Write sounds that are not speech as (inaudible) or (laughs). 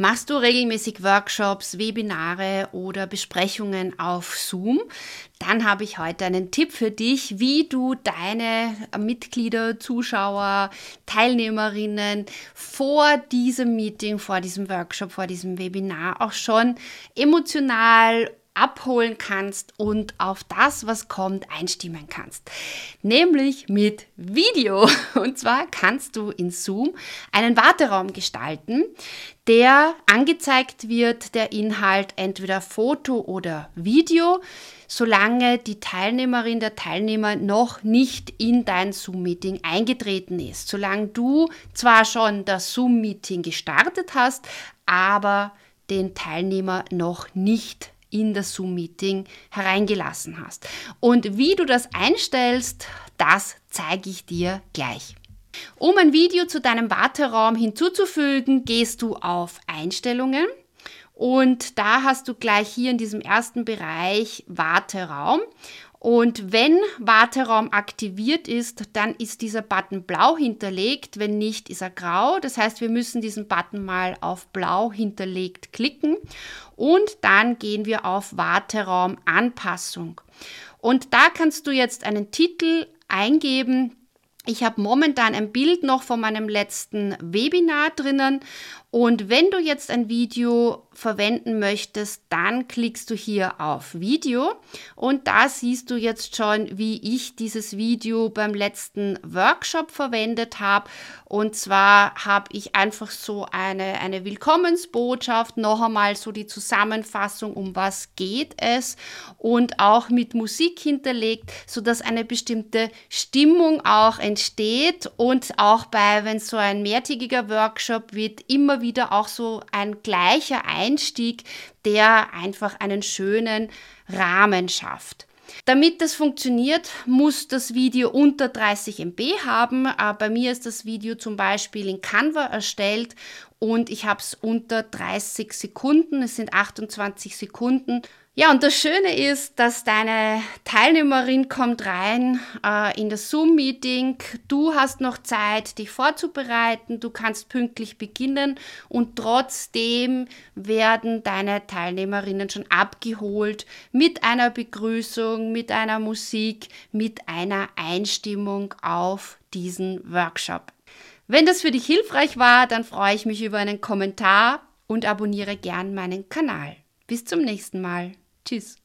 Machst du regelmäßig Workshops, Webinare oder Besprechungen auf Zoom? Dann habe ich heute einen Tipp für dich, wie du deine Mitglieder, Zuschauer, Teilnehmerinnen vor diesem Meeting, vor diesem Workshop, vor diesem Webinar auch schon emotional abholen kannst und auf das, was kommt, einstimmen kannst. Nämlich mit Video. (laughs) Und zwar kannst du in Zoom einen Warteraum gestalten, der angezeigt wird, der Inhalt entweder Foto oder Video, solange die Teilnehmerin, der Teilnehmer noch nicht in dein Zoom-Meeting eingetreten ist. Solange du zwar schon das Zoom-Meeting gestartet hast, aber den Teilnehmer noch nicht in das Zoom-Meeting hereingelassen hast. Und wie du das einstellst, das zeige ich dir gleich. Um ein Video zu deinem Warteraum hinzuzufügen, gehst du auf Einstellungen und da hast du gleich hier in diesem ersten Bereich Warteraum und wenn Warteraum aktiviert ist, dann ist dieser Button blau hinterlegt. Wenn nicht, ist er grau. Das heißt, wir müssen diesen Button mal auf blau hinterlegt klicken. Und dann gehen wir auf Warteraum Anpassung. Und da kannst du jetzt einen Titel eingeben, ich habe momentan ein Bild noch von meinem letzten Webinar drinnen. Und wenn du jetzt ein Video verwenden möchtest, dann klickst du hier auf Video. Und da siehst du jetzt schon, wie ich dieses Video beim letzten Workshop verwendet habe. Und zwar habe ich einfach so eine, eine Willkommensbotschaft, noch einmal so die Zusammenfassung, um was geht es. Und auch mit Musik hinterlegt, sodass eine bestimmte Stimmung auch entsteht und auch bei, wenn so ein mehrtägiger Workshop wird, immer wieder auch so ein gleicher Einstieg, der einfach einen schönen Rahmen schafft. Damit das funktioniert, muss das Video unter 30 MB haben. Äh, bei mir ist das Video zum Beispiel in Canva erstellt und ich habe es unter 30 Sekunden. Es sind 28 Sekunden ja, und das Schöne ist, dass deine Teilnehmerin kommt rein äh, in das Zoom-Meeting. Du hast noch Zeit, dich vorzubereiten. Du kannst pünktlich beginnen und trotzdem werden deine Teilnehmerinnen schon abgeholt mit einer Begrüßung, mit einer Musik, mit einer Einstimmung auf diesen Workshop. Wenn das für dich hilfreich war, dann freue ich mich über einen Kommentar und abonniere gern meinen Kanal. Bis zum nächsten Mal. Tschüss.